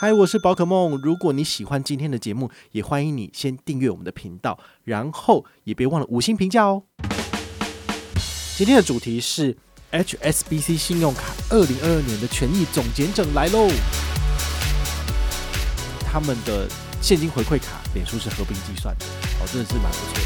嗨，我是宝可梦。如果你喜欢今天的节目，也欢迎你先订阅我们的频道，然后也别忘了五星评价哦。今天的主题是 HSBC 信用卡二零二二年的权益总检整来喽。他们的现金回馈卡，脸书是合并计算的，哦，真的是蛮不错的。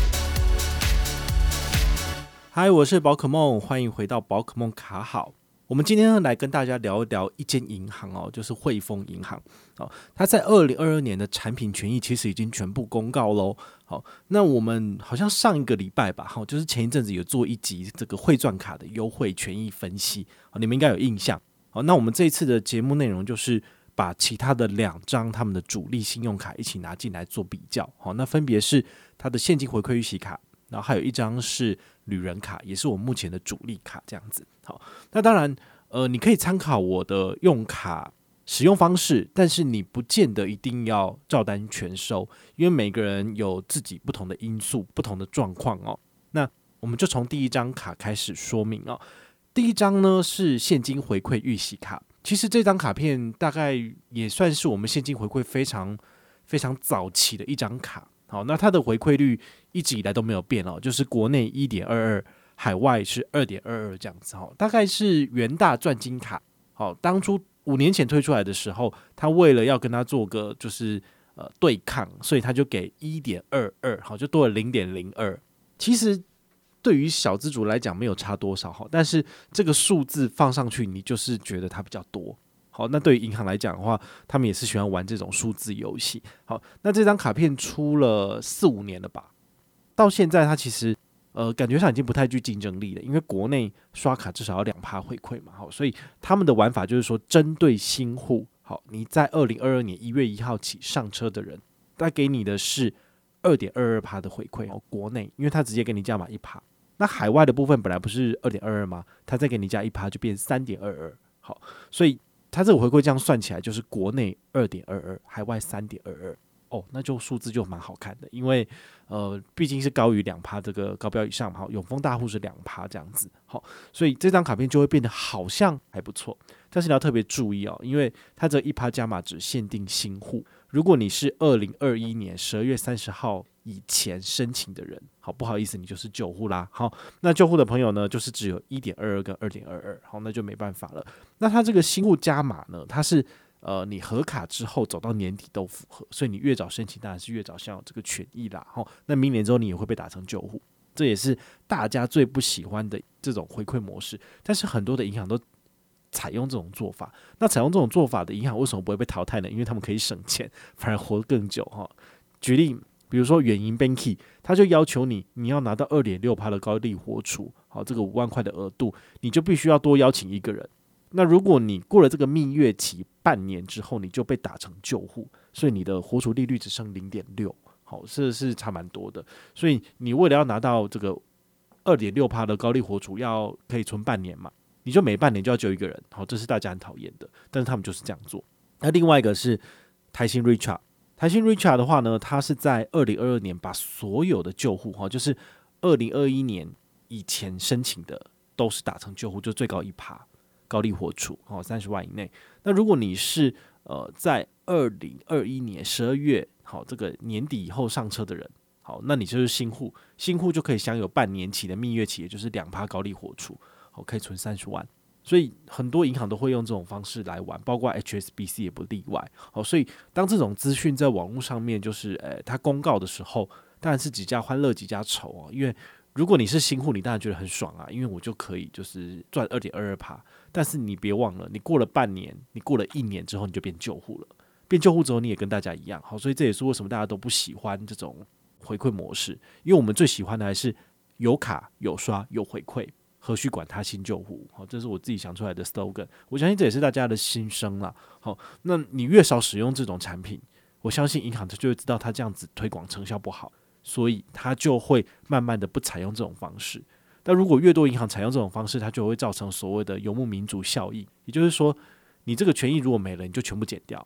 嗨，我是宝可梦，欢迎回到宝可梦卡好。我们今天呢，来跟大家聊一聊一间银行哦，就是汇丰银行哦。它在二零二二年的产品权益其实已经全部公告喽。好，那我们好像上一个礼拜吧，哈，就是前一阵子有做一集这个汇钻卡的优惠权益分析，你们应该有印象。好，那我们这一次的节目内容就是把其他的两张他们的主力信用卡一起拿进来做比较。好，那分别是它的现金回馈预习卡。然后还有一张是旅人卡，也是我目前的主力卡，这样子。好，那当然，呃，你可以参考我的用卡使用方式，但是你不见得一定要照单全收，因为每个人有自己不同的因素、不同的状况哦。那我们就从第一张卡开始说明哦。第一张呢是现金回馈预习卡，其实这张卡片大概也算是我们现金回馈非常非常早期的一张卡。好，那它的回馈率一直以来都没有变哦，就是国内一点二二，海外是二点二二这样子哈，大概是元大钻金卡。好，当初五年前推出来的时候，他为了要跟他做个就是呃对抗，所以他就给一点二二，好，就多了零点零二。其实对于小资主来讲没有差多少哈，但是这个数字放上去，你就是觉得它比较多。好，那对于银行来讲的话，他们也是喜欢玩这种数字游戏。好，那这张卡片出了四五年了吧？到现在它其实呃感觉上已经不太具竞争力了，因为国内刷卡至少要两趴回馈嘛。好，所以他们的玩法就是说，针对新户，好，你在二零二二年一月一号起上车的人，他给你的是二点二二趴的回馈哦。国内，因为他直接给你加码一趴，那海外的部分本来不是二点二二吗？他再给你加一趴，就变三点二二。好，所以。它这个回馈这样算起来就是国内二点二二，海外三点二二哦，那就数字就蛮好看的，因为呃毕竟是高于两趴这个高标以上嘛，永丰大户是两趴这样子，好，所以这张卡片就会变得好像还不错，但是你要特别注意哦，因为它这一趴加码只限定新户，如果你是二零二一年十二月三十号。以前申请的人，好，不好意思，你就是旧户啦。好，那旧户的朋友呢，就是只有一点二二跟二点二二，好，那就没办法了。那他这个新户加码呢，它是呃，你核卡之后走到年底都符合，所以你越早申请当然是越早享有这个权益啦。好，那明年之后你也会被打成旧户，这也是大家最不喜欢的这种回馈模式。但是很多的银行都采用这种做法。那采用这种做法的银行为什么不会被淘汰呢？因为他们可以省钱，反而活得更久。哈，举例。比如说远银 Banky，他就要求你，你要拿到二点六趴的高利活储，好，这个五万块的额度，你就必须要多邀请一个人。那如果你过了这个蜜月期半年之后，你就被打成旧户，所以你的活储利率只剩零点六，好，这是差蛮多的。所以你为了要拿到这个二点六趴的高利活储，要可以存半年嘛，你就每半年就要救一个人，好，这是大家很讨厌的，但是他们就是这样做。那另外一个是台新 Richard。台新 Richart 的话呢，它是在二零二二年把所有的旧户哈，就是二零二一年以前申请的都是打成旧户，就最高一趴高利活储哦，三十万以内。那如果你是呃在二零二一年十二月好这个年底以后上车的人，好，那你就是新户，新户就可以享有半年期的蜜月期，也就是两趴高利活储，好，可以存三十万。所以很多银行都会用这种方式来玩，包括 HSBC 也不例外。好，所以当这种资讯在网络上面就是，诶、欸，它公告的时候，当然是几家欢乐几家愁啊。因为如果你是新户，你当然觉得很爽啊，因为我就可以就是赚二点二二趴。但是你别忘了，你过了半年，你过了一年之后，你就变旧户了。变旧户之后，你也跟大家一样。好，所以这也是为什么大家都不喜欢这种回馈模式，因为我们最喜欢的还是有卡有刷有回馈。何须管他新旧户？好，这是我自己想出来的 slogan。我相信这也是大家的心声啦。好，那你越少使用这种产品，我相信银行它就会知道它这样子推广成效不好，所以它就会慢慢的不采用这种方式。但如果越多银行采用这种方式，它就会造成所谓的游牧民族效应。也就是说，你这个权益如果没了，你就全部减掉，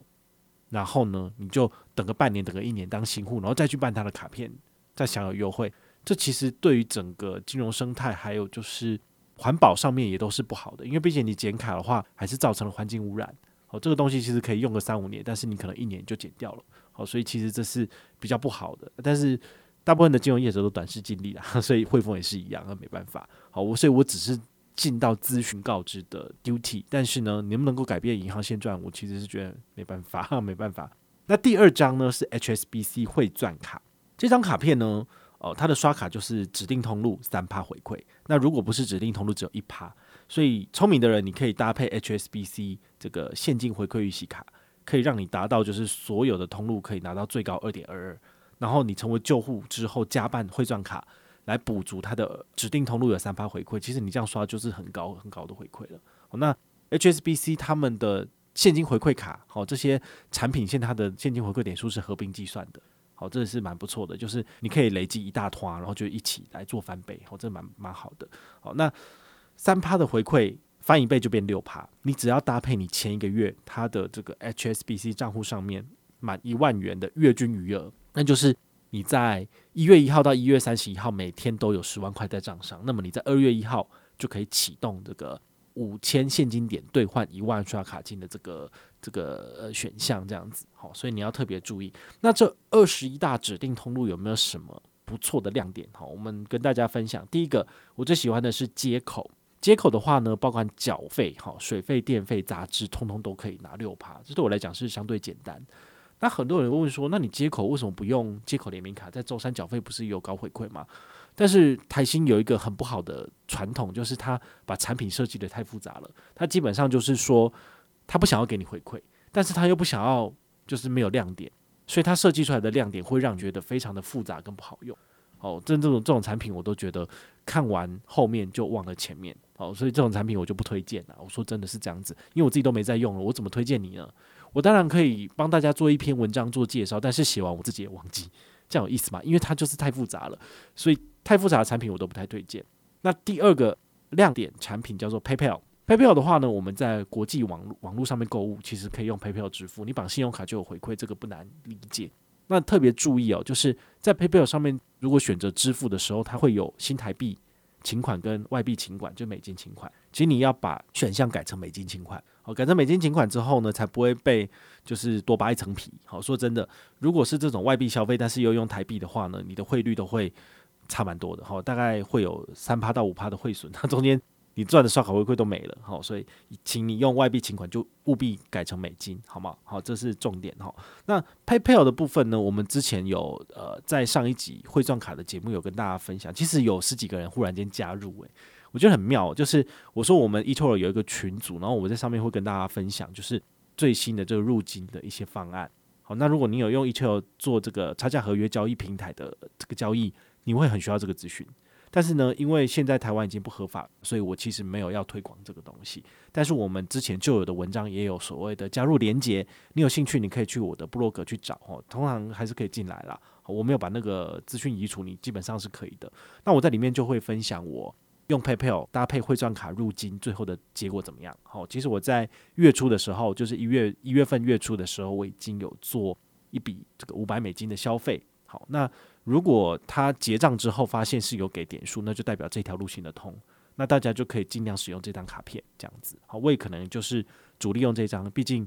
然后呢，你就等个半年，等个一年当新户，然后再去办他的卡片，再享有优惠。这其实对于整个金融生态，还有就是环保上面也都是不好的，因为毕竟你剪卡的话，还是造成了环境污染。好，这个东西其实可以用个三五年，但是你可能一年就剪掉了。好，所以其实这是比较不好的。但是大部分的金融业者都短视尽力啦，所以汇丰也是一样，那没办法。好，我所以我只是尽到咨询告知的 duty，但是呢，能不能够改变银行现状，我其实是觉得没办法，没办法。那第二张呢是 HSBC 汇钻卡，这张卡片呢，哦，它的刷卡就是指定通路三趴回馈。那如果不是指定通路，只有一趴。所以聪明的人，你可以搭配 HSBC 这个现金回馈预习卡，可以让你达到就是所有的通路可以拿到最高二点二二。然后你成为旧户之后，加办汇赚卡来补足它的指定通路有三趴回馈。其实你这样刷就是很高很高的回馈了。那 HSBC 他们的现金回馈卡，好，这些产品线它的现金回馈点数是合并计算的。好，这是蛮不错的，就是你可以累积一大团，然后就一起来做翻倍。好，这蛮蛮好的。好，那。三趴的回馈翻一倍就变六趴，你只要搭配你前一个月他的这个 HSBC 账户上面满一万元的月均余额，那就是你在一月一号到一月三十一号每天都有十万块在账上，那么你在二月一号就可以启动这个五千现金点兑换一万刷卡金的这个这个选项，这样子好，所以你要特别注意。那这二十一大指定通路有没有什么不错的亮点？好，我们跟大家分享。第一个，我最喜欢的是接口。接口的话呢，包括缴费、哈水费、电费、杂志，通通都可以拿六趴，这对我来讲是相对简单。那很多人问说，那你接口为什么不用接口联名卡？在周三缴费不是有高回馈吗？但是台新有一个很不好的传统，就是他把产品设计得太复杂了。他基本上就是说，他不想要给你回馈，但是他又不想要就是没有亮点，所以他设计出来的亮点会让你觉得非常的复杂跟不好用。哦，这这种这种产品我都觉得看完后面就忘了前面。哦，所以这种产品我就不推荐了。我说真的是这样子，因为我自己都没在用了，我怎么推荐你呢？我当然可以帮大家做一篇文章做介绍，但是写完我自己也忘记，这样有意思吗？因为它就是太复杂了，所以太复杂的产品我都不太推荐。那第二个亮点产品叫做 PayPal。PayPal 的话呢，我们在国际网络网络上面购物，其实可以用 PayPal 支付，你绑信用卡就有回馈，这个不难理解。那特别注意哦，就是在 PayPal 上面，如果选择支付的时候，它会有新台币。请款跟外币请款就美金请款，其实你要把选项改成美金请款，好，改成美金请款之后呢，才不会被就是多扒一层皮。好，说真的，如果是这种外币消费，但是又用台币的话呢，你的汇率都会差蛮多的，好，大概会有三趴到五趴的汇损，它中间。你赚的刷卡回馈都没了，好，所以请你用外币请款就务必改成美金，好吗？好，这是重点哈。那 PayPal 的部分呢？我们之前有呃在上一集汇钻卡的节目有跟大家分享，其实有十几个人忽然间加入，诶，我觉得很妙。就是我说我们 eToro 有一个群组，然后我在上面会跟大家分享，就是最新的这个入金的一些方案。好，那如果你有用 eToro 做这个差价合约交易平台的这个交易，你会很需要这个资讯。但是呢，因为现在台湾已经不合法，所以我其实没有要推广这个东西。但是我们之前就有的文章也有所谓的加入连接，你有兴趣，你可以去我的部落格去找哦。通常还是可以进来啦。我没有把那个资讯移除，你基本上是可以的。那我在里面就会分享我用 PayPal 搭配汇钻卡入金最后的结果怎么样。好，其实我在月初的时候，就是一月一月份月初的时候，我已经有做一笔这个五百美金的消费。好，那。如果他结账之后发现是有给点数，那就代表这条路行得通，那大家就可以尽量使用这张卡片，这样子。好，我也可能就是主力用这张，毕竟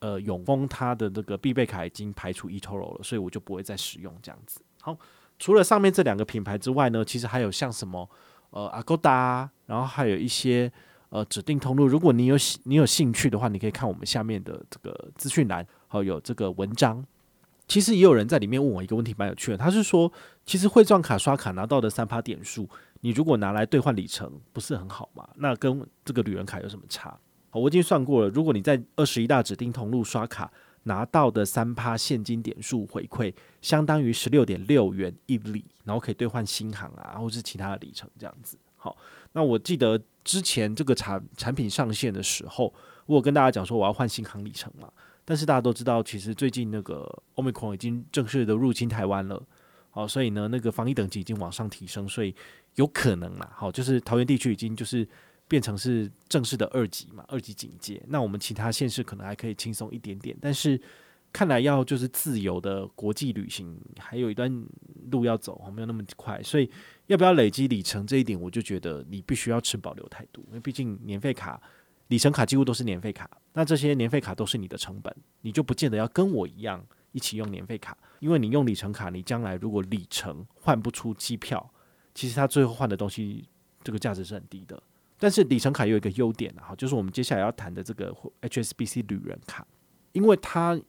呃永丰它的那个必备卡已经排除 eToro 了，所以我就不会再使用这样子。好，除了上面这两个品牌之外呢，其实还有像什么呃 Agoda，然后还有一些呃指定通路。如果你有你有兴趣的话，你可以看我们下面的这个资讯栏，好，有这个文章。其实也有人在里面问我一个问题，蛮有趣的。他是说，其实汇钻卡刷卡拿到的三趴点数，你如果拿来兑换里程，不是很好吗？那跟这个旅人卡有什么差？我已经算过了，如果你在二十一大指定通路刷卡拿到的三趴现金点数回馈，相当于十六点六元一里，然后可以兑换新航啊，或是其他的里程这样子。好，那我记得之前这个产产品上线的时候，我有跟大家讲说我要换新航里程嘛。但是大家都知道，其实最近那个 Omicron 已经正式的入侵台湾了，好，所以呢，那个防疫等级已经往上提升，所以有可能啦，好，就是桃园地区已经就是变成是正式的二级嘛，二级警戒。那我们其他县市可能还可以轻松一点点，但是看来要就是自由的国际旅行还有一段路要走，没有那么快。所以要不要累积里程这一点，我就觉得你必须要持保留态度，因为毕竟年费卡。里程卡几乎都是年费卡，那这些年费卡都是你的成本，你就不见得要跟我一样一起用年费卡，因为你用里程卡，你将来如果里程换不出机票，其实它最后换的东西这个价值是很低的。但是里程卡有一个优点哈，就是我们接下来要谈的这个 HSBC 旅人卡，因为它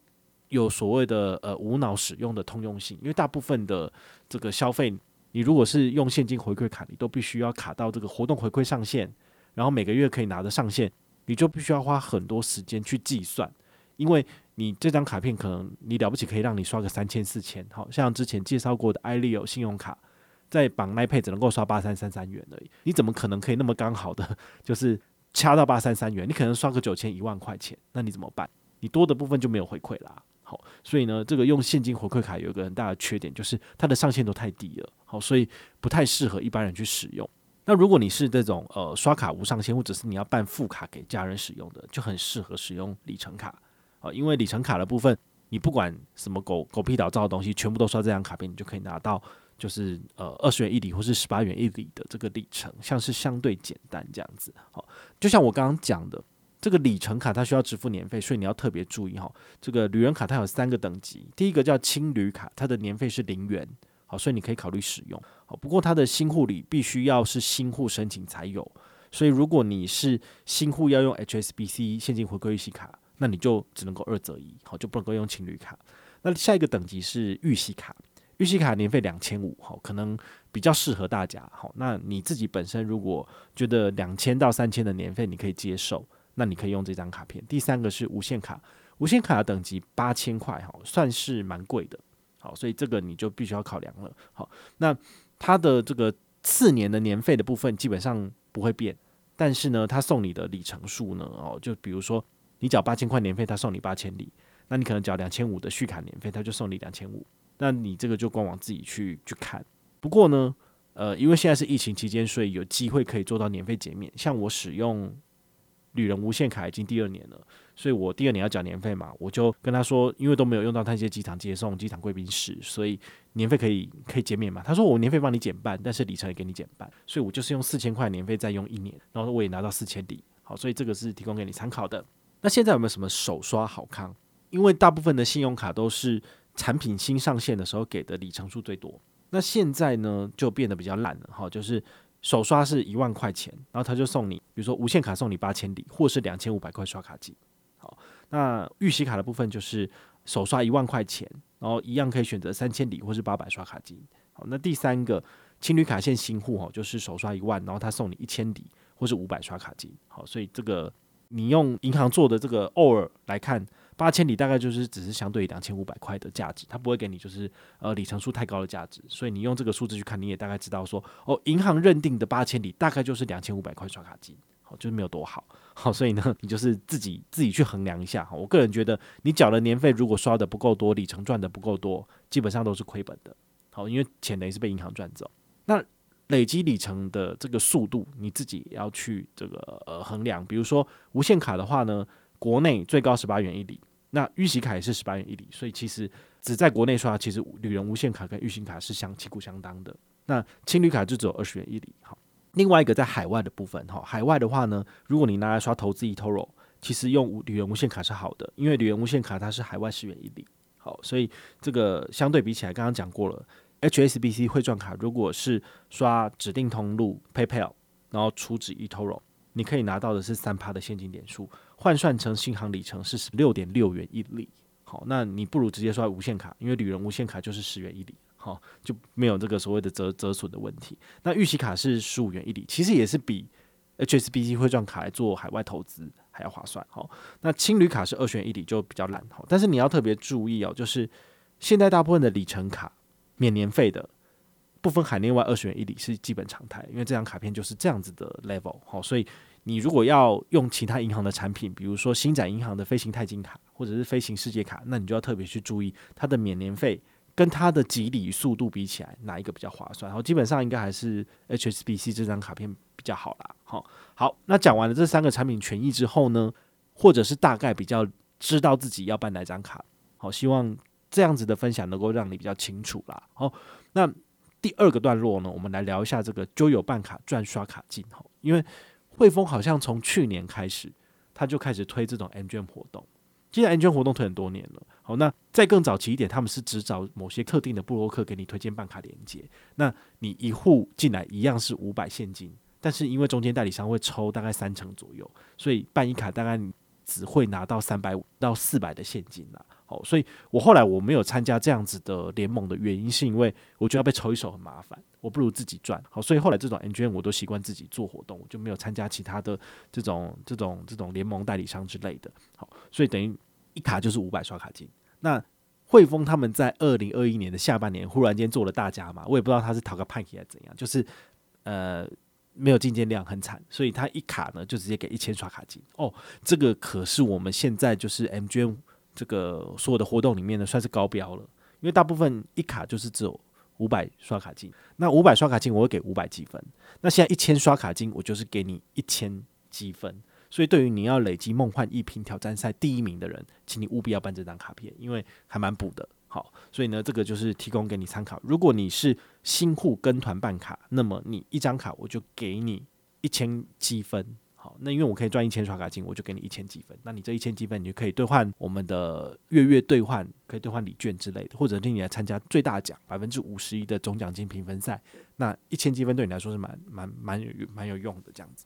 有所谓的呃无脑使用的通用性，因为大部分的这个消费，你如果是用现金回馈卡，你都必须要卡到这个活动回馈上限，然后每个月可以拿的上限，你就必须要花很多时间去计算，因为你这张卡片可能你了不起可以让你刷个三千四千，好像之前介绍过的 iLeo 信用卡。在绑 i p a y 只能够刷八三三三元而已，你怎么可能可以那么刚好的就是掐到八三三元？你可能刷个九千一万块钱，那你怎么办？你多的部分就没有回馈啦。好，所以呢，这个用现金回馈卡有一个很大的缺点，就是它的上限都太低了。好，所以不太适合一般人去使用。那如果你是这种呃刷卡无上限，或者是你要办副卡给家人使用的，就很适合使用里程卡啊，因为里程卡的部分，你不管什么狗狗屁倒灶的东西，全部都刷这张卡片，你就可以拿到。就是呃二十元一里或是十八元一里的这个里程，像是相对简单这样子。好，就像我刚刚讲的，这个里程卡它需要支付年费，所以你要特别注意哈。这个旅人卡它有三个等级，第一个叫轻旅卡，它的年费是零元，好，所以你可以考虑使用。不过它的新户里必须要是新户申请才有，所以如果你是新户要用 HSBC 现金回馈预习卡，那你就只能够二择一，好，就不能够用情侣卡。那下一个等级是预习卡。预习卡年费两千五，好，可能比较适合大家，好，那你自己本身如果觉得两千到三千的年费你可以接受，那你可以用这张卡片。第三个是无限卡，无限卡的等级八千块，哈，算是蛮贵的，好，所以这个你就必须要考量了，好，那它的这个次年的年费的部分基本上不会变，但是呢，它送你的里程数呢，哦，就比如说你缴八千块年费，他送你八千里，那你可能缴两千五的续卡年费，他就送你两千五。那你这个就官网自己去去看。不过呢，呃，因为现在是疫情期间，所以有机会可以做到年费减免。像我使用旅人无限卡已经第二年了，所以我第二年要缴年费嘛，我就跟他说，因为都没有用到那些机场接送、机场贵宾室，所以年费可以可以减免嘛。他说我年费帮你减半，但是里程也给你减半，所以我就是用四千块年费再用一年，然后我也拿到四千里。好，所以这个是提供给你参考的。那现在有没有什么首刷好康？因为大部分的信用卡都是。产品新上线的时候给的里程数最多，那现在呢就变得比较烂了哈，就是首刷是一万块钱，然后他就送你，比如说无限卡送你八千里，或是两千五百块刷卡金。好，那预习卡的部分就是首刷一万块钱，然后一样可以选择三千里或是八百刷卡金。好，那第三个轻旅卡线新户哈，就是首刷一万，然后他送你一千里或是五百刷卡金。好，所以这个你用银行做的这个 OR 来看。八千里大概就是只是相对于两千五百块的价值，它不会给你就是呃里程数太高的价值，所以你用这个数字去看，你也大概知道说哦，银行认定的八千里大概就是两千五百块刷卡金，好，就是没有多好，好，所以呢，你就是自己自己去衡量一下哈。我个人觉得，你缴的年费如果刷的不够多，里程赚的不够多，基本上都是亏本的，好，因为钱等于是被银行赚走。那累积里程的这个速度，你自己要去这个呃衡量。比如说无限卡的话呢，国内最高十八元一里。那御玺卡也是十八元一里，所以其实只在国内刷，其实旅人无限卡跟御玺卡是相旗鼓相当的。那青旅卡就只有二十元一里。好，另外一个在海外的部分，哈，海外的话呢，如果你拿来刷投资 eToro，其实用旅人无限卡是好的，因为旅人无限卡它是海外十元一里。好，所以这个相对比起来，刚刚讲过了，HSBC 汇钻卡如果是刷指定通路 PayPal，然后储值 eToro，你可以拿到的是三趴的现金点数。换算成新航里程是十六点六元一里，好，那你不如直接刷无限卡，因为旅人无限卡就是十元一里，好，就没有这个所谓的折折损的问题。那预习卡是十五元一里，其实也是比 HSBC 汇钻卡来做海外投资还要划算，好，那青旅卡是二十元一里就比较烂，好，但是你要特别注意哦，就是现在大部分的里程卡免年费的，不分海内外二十元一里是基本常态，因为这张卡片就是这样子的 level，好，所以。你如果要用其他银行的产品，比如说星展银行的飞行钛金卡或者是飞行世界卡，那你就要特别去注意它的免年费跟它的集里速度比起来，哪一个比较划算？然后基本上应该还是 HSBC 这张卡片比较好啦。好，好，那讲完了这三个产品权益之后呢，或者是大概比较知道自己要办哪张卡，好，希望这样子的分享能够让你比较清楚啦。好，那第二个段落呢，我们来聊一下这个 JOYO 办卡赚刷卡金，哈，因为。汇丰好像从去年开始，他就开始推这种 M 券活动。现在 MGM 活动推很多年了。好，那再更早期一点，他们是只找某些特定的部落客给你推荐办卡连接。那你一户进来一样是五百现金，但是因为中间代理商会抽大概三成左右，所以办一卡大概你只会拿到三百五到四百的现金啦。好，所以我后来我没有参加这样子的联盟的原因，是因为我觉得要被抽一手很麻烦，我不如自己赚。好，所以后来这种 MGM 我都习惯自己做活动，我就没有参加其他的这种这种这种联盟代理商之类的。好，所以等于一卡就是五百刷卡金。那汇丰他们在二零二一年的下半年忽然间做了大家嘛，我也不知道他是讨个派系还是怎样，就是呃没有进件量很惨，所以他一卡呢就直接给一千刷卡金。哦，这个可是我们现在就是 MGM。这个所有的活动里面呢，算是高标了，因为大部分一卡就是只有五百刷卡金，那五百刷卡金我会给五百积分，那现在一千刷卡金我就是给你一千积分，所以对于你要累积梦幻一品挑战赛第一名的人，请你务必要办这张卡片，因为还蛮补的。好，所以呢，这个就是提供给你参考。如果你是新户跟团办卡，那么你一张卡我就给你一千积分。那因为我可以赚一千刷卡金，我就给你一千积分。那你这一千积分，你就可以兑换我们的月月兑换，可以兑换礼券之类的，或者令你来参加最大奖百分之五十一的总奖金评分赛。那一千积分对你来说是蛮蛮蛮有蛮有用的这样子。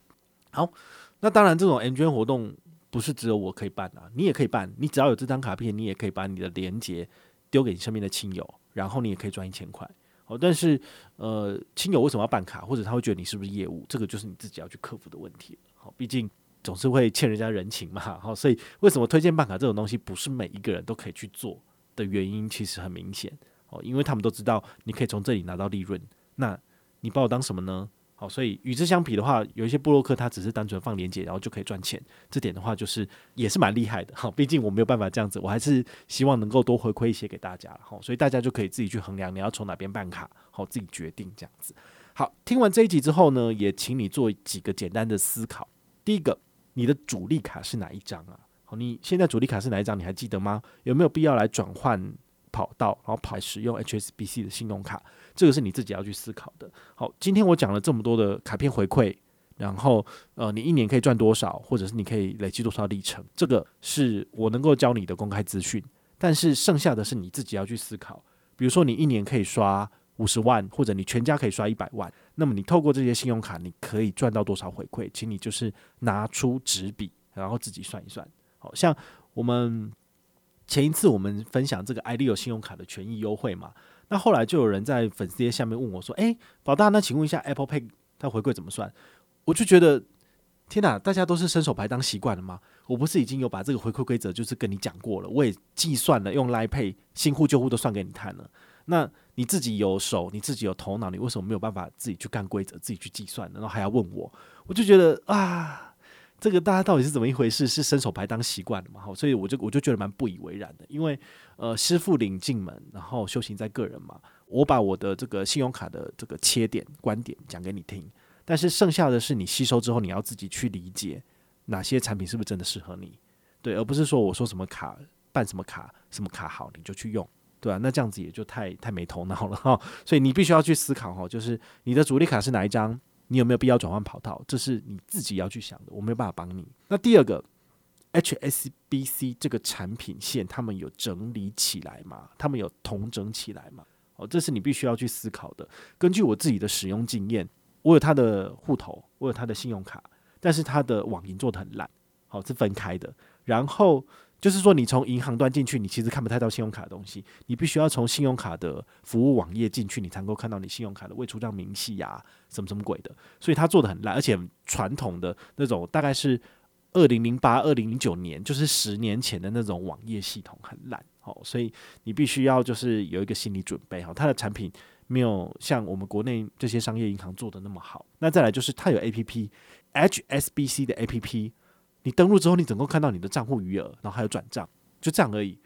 好，那当然这种 MGM 活动不是只有我可以办啊，你也可以办。你只要有这张卡片，你也可以把你的连结丢给你身边的亲友，然后你也可以赚一千块。哦，但是呃，亲友为什么要办卡，或者他会觉得你是不是业务，这个就是你自己要去克服的问题。好，毕竟总是会欠人家人情嘛。好，所以为什么推荐办卡这种东西不是每一个人都可以去做的原因，其实很明显。哦，因为他们都知道你可以从这里拿到利润，那你把我当什么呢？哦，所以与之相比的话，有一些部落客他只是单纯放连结，然后就可以赚钱。这点的话，就是也是蛮厉害的。好，毕竟我没有办法这样子，我还是希望能够多回馈一些给大家。好，所以大家就可以自己去衡量你要从哪边办卡，好，自己决定这样子。好，听完这一集之后呢，也请你做几个简单的思考。第一个，你的主力卡是哪一张啊？好，你现在主力卡是哪一张？你还记得吗？有没有必要来转换跑道，然后跑使用 HSBC 的信用卡？这个是你自己要去思考的。好，今天我讲了这么多的卡片回馈，然后呃，你一年可以赚多少，或者是你可以累积多少里程，这个是我能够教你的公开资讯。但是剩下的是你自己要去思考。比如说，你一年可以刷五十万，或者你全家可以刷一百万。那么你透过这些信用卡，你可以赚到多少回馈？请你就是拿出纸笔，然后自己算一算。好像我们前一次我们分享这个 iLEO 信用卡的权益优惠嘛，那后来就有人在粉丝页下面问我说：“诶，宝大，那请问一下 Apple Pay 它回馈怎么算？”我就觉得天哪，大家都是伸手牌当习惯了吗？我不是已经有把这个回馈规则就是跟你讲过了，我也计算了，用 Line Pay 新户旧户都算给你看了。那你自己有手，你自己有头脑，你为什么没有办法自己去干规则，自己去计算，然后还要问我？我就觉得啊，这个大家到底是怎么一回事？是伸手牌当习惯了嘛？哈，所以我就我就觉得蛮不以为然的。因为呃，师傅领进门，然后修行在个人嘛。我把我的这个信用卡的这个切点观点讲给你听，但是剩下的是你吸收之后，你要自己去理解哪些产品是不是真的适合你，对，而不是说我说什么卡办什么卡什么卡好你就去用。对啊，那这样子也就太太没头脑了哈，所以你必须要去思考哈，就是你的主力卡是哪一张，你有没有必要转换跑道，这是你自己要去想的，我没有办法帮你。那第二个，HSBC 这个产品线，他们有整理起来吗？他们有统整起来吗？哦，这是你必须要去思考的。根据我自己的使用经验，我有他的户头，我有他的信用卡，但是他的网银做的很烂，好，是分开的，然后。就是说，你从银行端进去，你其实看不太到信用卡的东西。你必须要从信用卡的服务网页进去，你才能够看到你信用卡的未出账明细呀，什么什么鬼的。所以它做的很烂，而且传统的那种大概是二零零八、二零零九年，就是十年前的那种网页系统很烂。好，所以你必须要就是有一个心理准备。哈，它的产品没有像我们国内这些商业银行做的那么好。那再来就是它有 APP，HSBC 的 APP。你登录之后，你总共看到你的账户余额，然后还有转账，就这样而已。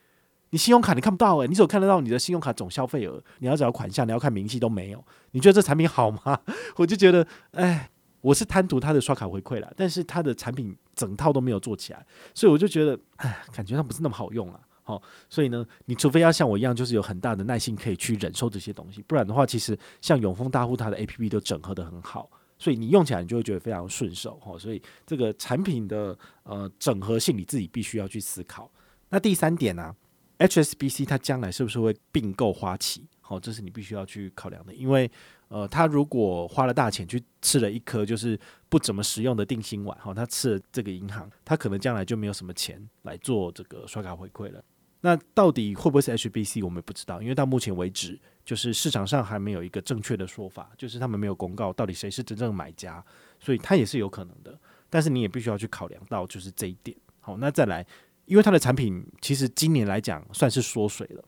你信用卡你看不到诶、你只有看得到你的信用卡总消费额。你要找款项，你要看明细都没有。你觉得这产品好吗？我就觉得，哎，我是贪图它的刷卡回馈啦，但是它的产品整套都没有做起来，所以我就觉得，哎，感觉它不是那么好用啊。好，所以呢，你除非要像我一样，就是有很大的耐心可以去忍受这些东西，不然的话，其实像永丰大户它的 APP 都整合得很好。所以你用起来你就会觉得非常顺手哈。所以这个产品的呃整合性你自己必须要去思考。那第三点呢、，HSBC 它将来是不是会并购花旗？好，这是你必须要去考量的，因为呃，他如果花了大钱去吃了一颗就是不怎么实用的定心丸，哈，他吃了这个银行，他可能将来就没有什么钱来做这个刷卡回馈了。那到底会不会是 HBC，我们也不知道，因为到目前为止，就是市场上还没有一个正确的说法，就是他们没有公告到底谁是真正的买家，所以它也是有可能的。但是你也必须要去考量到就是这一点。好，那再来，因为它的产品其实今年来讲算是缩水了。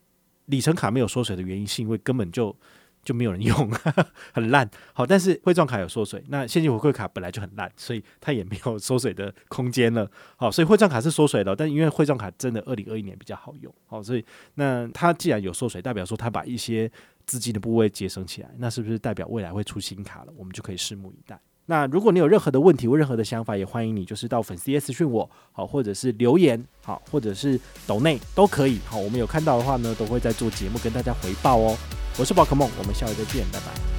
里程卡没有缩水的原因，是因为根本就就没有人用，很烂。好，但是汇状卡有缩水，那现金回馈卡本来就很烂，所以它也没有缩水的空间了。好，所以汇状卡是缩水了，但因为汇状卡真的二零二一年比较好用，好，所以那它既然有缩水，代表说它把一些资金的部位节省起来，那是不是代表未来会出新卡了？我们就可以拭目以待。那如果你有任何的问题或任何的想法，也欢迎你就是到粉丝页私讯我，好，或者是留言，好，或者是抖内都可以，好，我们有看到的话呢，都会在做节目跟大家回报哦。我是宝可梦，我们下回再见，拜拜。